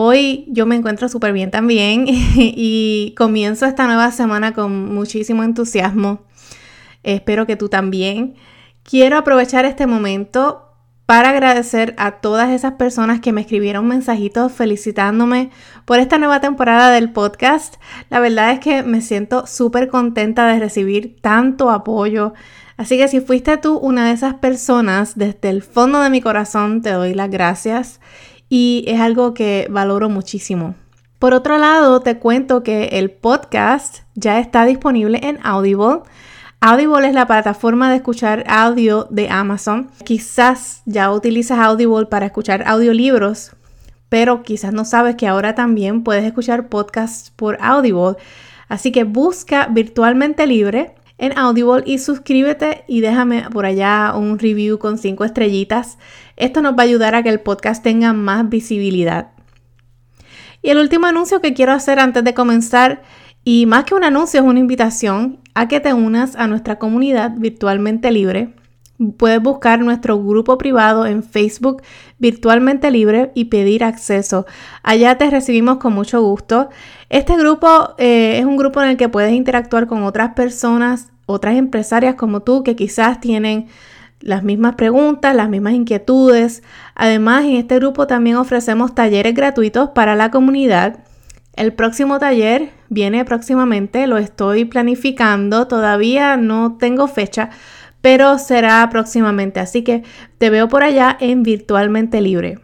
Hoy yo me encuentro súper bien también y comienzo esta nueva semana con muchísimo entusiasmo. Espero que tú también. Quiero aprovechar este momento para agradecer a todas esas personas que me escribieron mensajitos felicitándome por esta nueva temporada del podcast. La verdad es que me siento súper contenta de recibir tanto apoyo. Así que si fuiste tú una de esas personas, desde el fondo de mi corazón te doy las gracias y es algo que valoro muchísimo. Por otro lado, te cuento que el podcast ya está disponible en Audible. Audible es la plataforma de escuchar audio de Amazon. Quizás ya utilizas Audible para escuchar audiolibros, pero quizás no sabes que ahora también puedes escuchar podcasts por Audible. Así que busca virtualmente libre en Audible y suscríbete y déjame por allá un review con cinco estrellitas. Esto nos va a ayudar a que el podcast tenga más visibilidad. Y el último anuncio que quiero hacer antes de comenzar y más que un anuncio, es una invitación a que te unas a nuestra comunidad virtualmente libre. Puedes buscar nuestro grupo privado en Facebook virtualmente libre y pedir acceso. Allá te recibimos con mucho gusto. Este grupo eh, es un grupo en el que puedes interactuar con otras personas, otras empresarias como tú que quizás tienen las mismas preguntas, las mismas inquietudes. Además, en este grupo también ofrecemos talleres gratuitos para la comunidad el próximo taller viene próximamente, lo estoy planificando, todavía no tengo fecha, pero será próximamente, así que te veo por allá en Virtualmente Libre.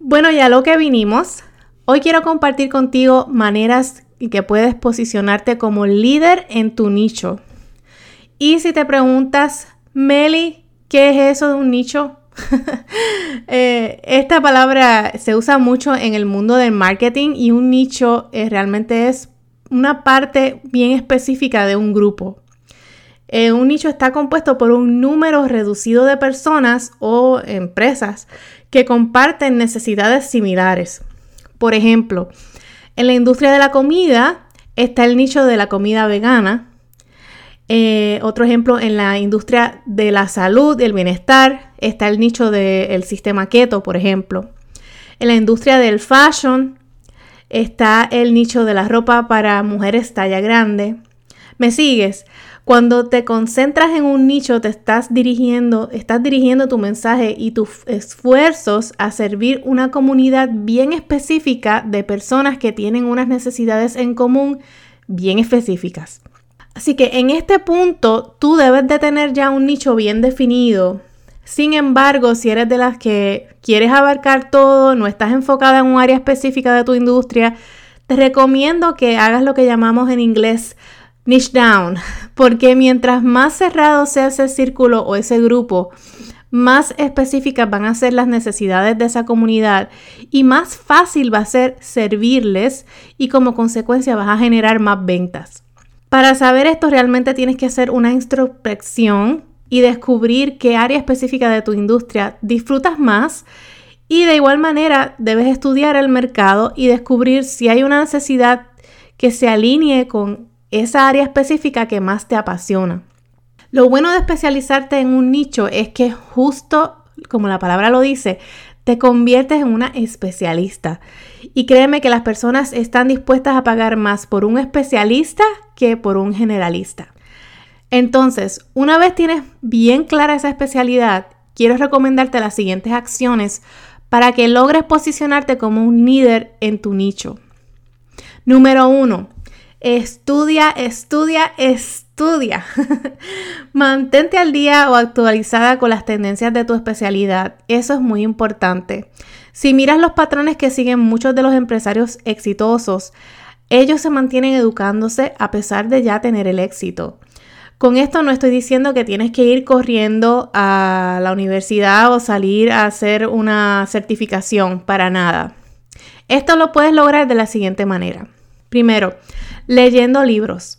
Bueno, ya lo que vinimos, hoy quiero compartir contigo maneras que puedes posicionarte como líder en tu nicho. Y si te preguntas, Meli, ¿qué es eso de un nicho? Eh, esta palabra se usa mucho en el mundo del marketing y un nicho eh, realmente es una parte bien específica de un grupo. Eh, un nicho está compuesto por un número reducido de personas o empresas que comparten necesidades similares. Por ejemplo, en la industria de la comida está el nicho de la comida vegana, eh, otro ejemplo, en la industria de la salud y el bienestar está el nicho del sistema keto, por ejemplo. En la industria del fashion está el nicho de la ropa para mujeres talla grande. ¿Me sigues? Cuando te concentras en un nicho, te estás dirigiendo, estás dirigiendo tu mensaje y tus esfuerzos a servir una comunidad bien específica de personas que tienen unas necesidades en común bien específicas. Así que en este punto tú debes de tener ya un nicho bien definido. Sin embargo, si eres de las que quieres abarcar todo, no estás enfocada en un área específica de tu industria, te recomiendo que hagas lo que llamamos en inglés niche down, porque mientras más cerrado sea ese círculo o ese grupo, más específicas van a ser las necesidades de esa comunidad y más fácil va a ser servirles y como consecuencia vas a generar más ventas. Para saber esto realmente tienes que hacer una introspección y descubrir qué área específica de tu industria disfrutas más y de igual manera debes estudiar el mercado y descubrir si hay una necesidad que se alinee con esa área específica que más te apasiona. Lo bueno de especializarte en un nicho es que justo como la palabra lo dice, te conviertes en una especialista. Y créeme que las personas están dispuestas a pagar más por un especialista que por un generalista. Entonces, una vez tienes bien clara esa especialidad, quiero recomendarte las siguientes acciones para que logres posicionarte como un líder en tu nicho. Número uno, estudia, estudia, estudia. Mantente al día o actualizada con las tendencias de tu especialidad. Eso es muy importante. Si miras los patrones que siguen muchos de los empresarios exitosos, ellos se mantienen educándose a pesar de ya tener el éxito. Con esto no estoy diciendo que tienes que ir corriendo a la universidad o salir a hacer una certificación, para nada. Esto lo puedes lograr de la siguiente manera. Primero, leyendo libros.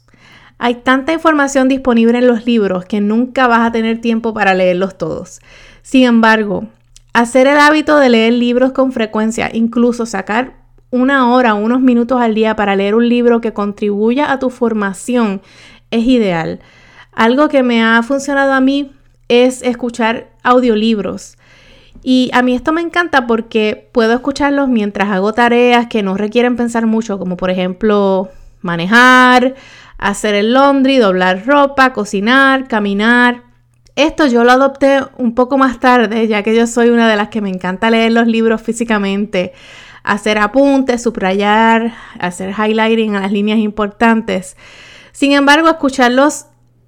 Hay tanta información disponible en los libros que nunca vas a tener tiempo para leerlos todos. Sin embargo, hacer el hábito de leer libros con frecuencia, incluso sacar una hora, unos minutos al día para leer un libro que contribuya a tu formación, es ideal. Algo que me ha funcionado a mí es escuchar audiolibros. Y a mí esto me encanta porque puedo escucharlos mientras hago tareas que no requieren pensar mucho, como por ejemplo manejar, hacer el laundry, doblar ropa, cocinar, caminar. Esto yo lo adopté un poco más tarde, ya que yo soy una de las que me encanta leer los libros físicamente, hacer apuntes, subrayar, hacer highlighting a las líneas importantes. Sin embargo, escucharlos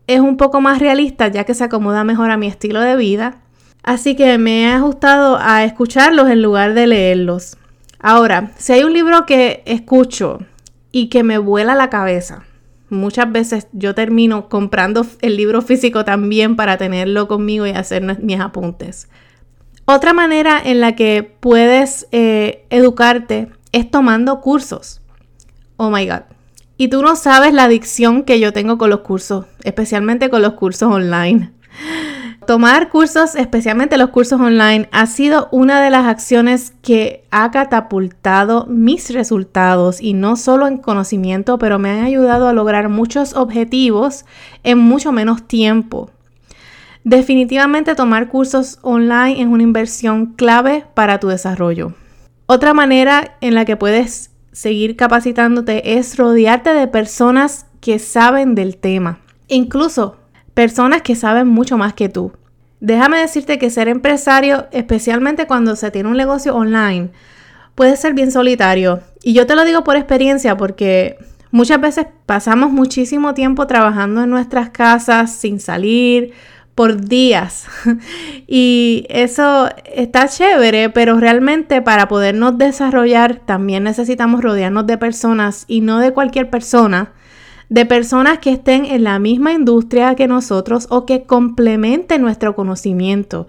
es un poco más realista, ya que se acomoda mejor a mi estilo de vida Así que me he ajustado a escucharlos en lugar de leerlos. Ahora, si hay un libro que escucho y que me vuela la cabeza, muchas veces yo termino comprando el libro físico también para tenerlo conmigo y hacer mis apuntes. Otra manera en la que puedes eh, educarte es tomando cursos. Oh my God. Y tú no sabes la adicción que yo tengo con los cursos, especialmente con los cursos online. Tomar cursos, especialmente los cursos online, ha sido una de las acciones que ha catapultado mis resultados y no solo en conocimiento, pero me han ayudado a lograr muchos objetivos en mucho menos tiempo. Definitivamente tomar cursos online es una inversión clave para tu desarrollo. Otra manera en la que puedes seguir capacitándote es rodearte de personas que saben del tema. Incluso personas que saben mucho más que tú. Déjame decirte que ser empresario, especialmente cuando se tiene un negocio online, puede ser bien solitario. Y yo te lo digo por experiencia porque muchas veces pasamos muchísimo tiempo trabajando en nuestras casas sin salir por días. y eso está chévere, pero realmente para podernos desarrollar también necesitamos rodearnos de personas y no de cualquier persona de personas que estén en la misma industria que nosotros o que complementen nuestro conocimiento.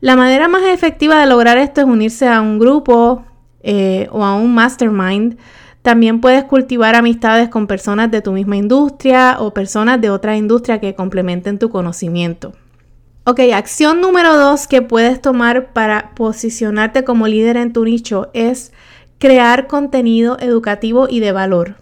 La manera más efectiva de lograr esto es unirse a un grupo eh, o a un mastermind. También puedes cultivar amistades con personas de tu misma industria o personas de otra industria que complementen tu conocimiento. Ok, acción número dos que puedes tomar para posicionarte como líder en tu nicho es crear contenido educativo y de valor.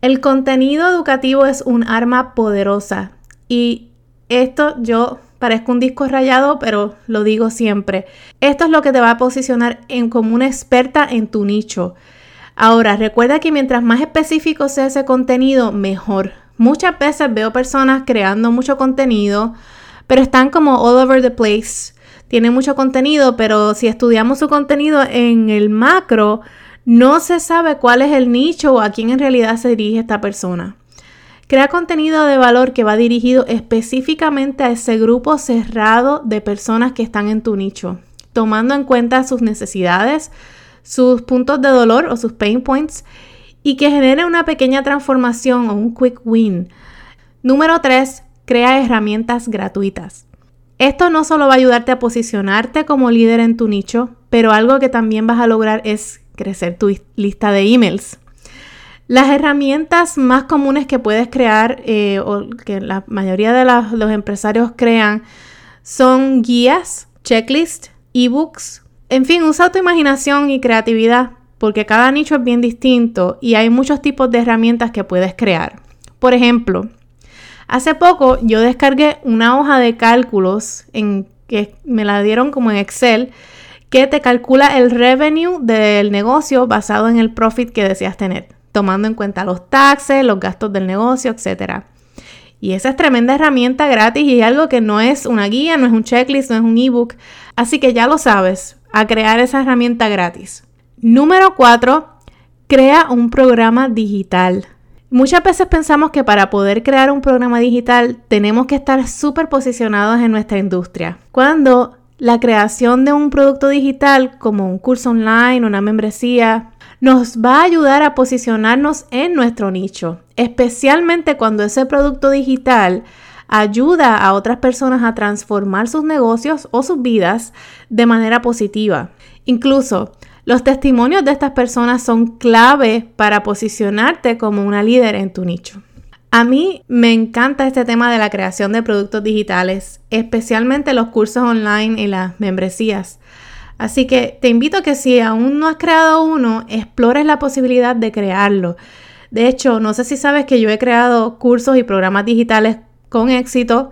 El contenido educativo es un arma poderosa y esto yo parezco un disco rayado, pero lo digo siempre. Esto es lo que te va a posicionar en, como una experta en tu nicho. Ahora, recuerda que mientras más específico sea ese contenido, mejor. Muchas veces veo personas creando mucho contenido, pero están como all over the place. Tienen mucho contenido, pero si estudiamos su contenido en el macro, no se sabe cuál es el nicho o a quién en realidad se dirige esta persona. Crea contenido de valor que va dirigido específicamente a ese grupo cerrado de personas que están en tu nicho, tomando en cuenta sus necesidades, sus puntos de dolor o sus pain points y que genere una pequeña transformación o un quick win. Número 3. Crea herramientas gratuitas. Esto no solo va a ayudarte a posicionarte como líder en tu nicho, pero algo que también vas a lograr es crecer tu lista de emails. Las herramientas más comunes que puedes crear eh, o que la mayoría de los empresarios crean son guías, checklists, ebooks. En fin, usa tu imaginación y creatividad porque cada nicho es bien distinto y hay muchos tipos de herramientas que puedes crear. Por ejemplo, hace poco yo descargué una hoja de cálculos en que me la dieron como en Excel que te calcula el revenue del negocio basado en el profit que deseas tener, tomando en cuenta los taxes, los gastos del negocio, etc. Y esa es tremenda herramienta gratis y algo que no es una guía, no es un checklist, no es un ebook. Así que ya lo sabes, a crear esa herramienta gratis. Número 4. Crea un programa digital. Muchas veces pensamos que para poder crear un programa digital tenemos que estar súper posicionados en nuestra industria, cuando la creación de un producto digital como un curso online, una membresía, nos va a ayudar a posicionarnos en nuestro nicho, especialmente cuando ese producto digital ayuda a otras personas a transformar sus negocios o sus vidas de manera positiva. Incluso Los testimonios de estas personas son clave para posicionarte como una líder en tu nicho. A mí me encanta este tema de la creación de productos digitales, especialmente los cursos online y las membresías. Así que te invito a que si aún no has creado uno, explores la posibilidad de crearlo. De hecho, no sé si sabes que yo he creado cursos y programas digitales con éxito,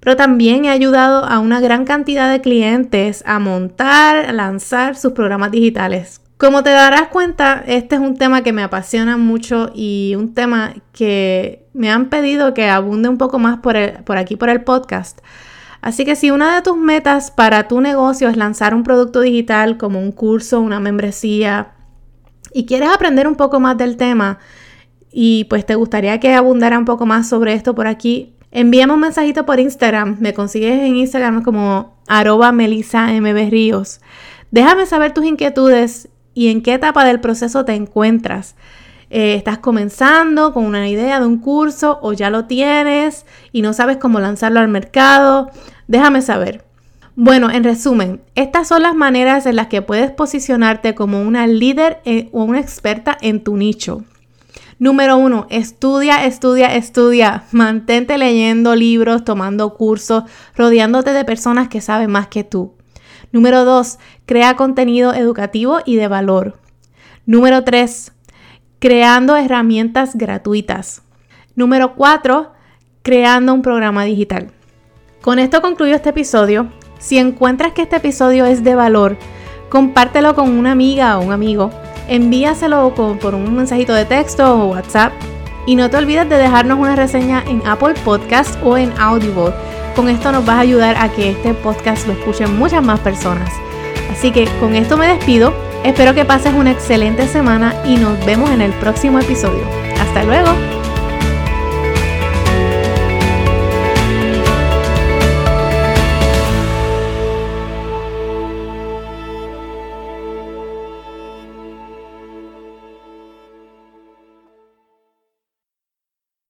pero también he ayudado a una gran cantidad de clientes a montar, lanzar sus programas digitales. Como te darás cuenta, este es un tema que me apasiona mucho y un tema que me han pedido que abunde un poco más por, por aquí por el podcast. Así que si una de tus metas para tu negocio es lanzar un producto digital como un curso, una membresía, y quieres aprender un poco más del tema, y pues te gustaría que abundara un poco más sobre esto por aquí, Envíame un mensajito por Instagram. Me consigues en Instagram como arroba Melissa. Déjame saber tus inquietudes y en qué etapa del proceso te encuentras. Eh, ¿Estás comenzando con una idea de un curso o ya lo tienes y no sabes cómo lanzarlo al mercado? Déjame saber. Bueno, en resumen, estas son las maneras en las que puedes posicionarte como una líder eh, o una experta en tu nicho. Número uno, estudia, estudia, estudia. Mantente leyendo libros, tomando cursos, rodeándote de personas que saben más que tú. Número dos, crea contenido educativo y de valor. Número tres, creando herramientas gratuitas. Número cuatro, creando un programa digital. Con esto concluyo este episodio. Si encuentras que este episodio es de valor, compártelo con una amiga o un amigo envíaselo por un mensajito de texto o WhatsApp. Y no te olvides de dejarnos una reseña en Apple Podcast o en Audible. Con esto nos vas a ayudar a que este podcast lo escuchen muchas más personas. Así que con esto me despido. Espero que pases una excelente semana y nos vemos en el próximo episodio. Hasta luego.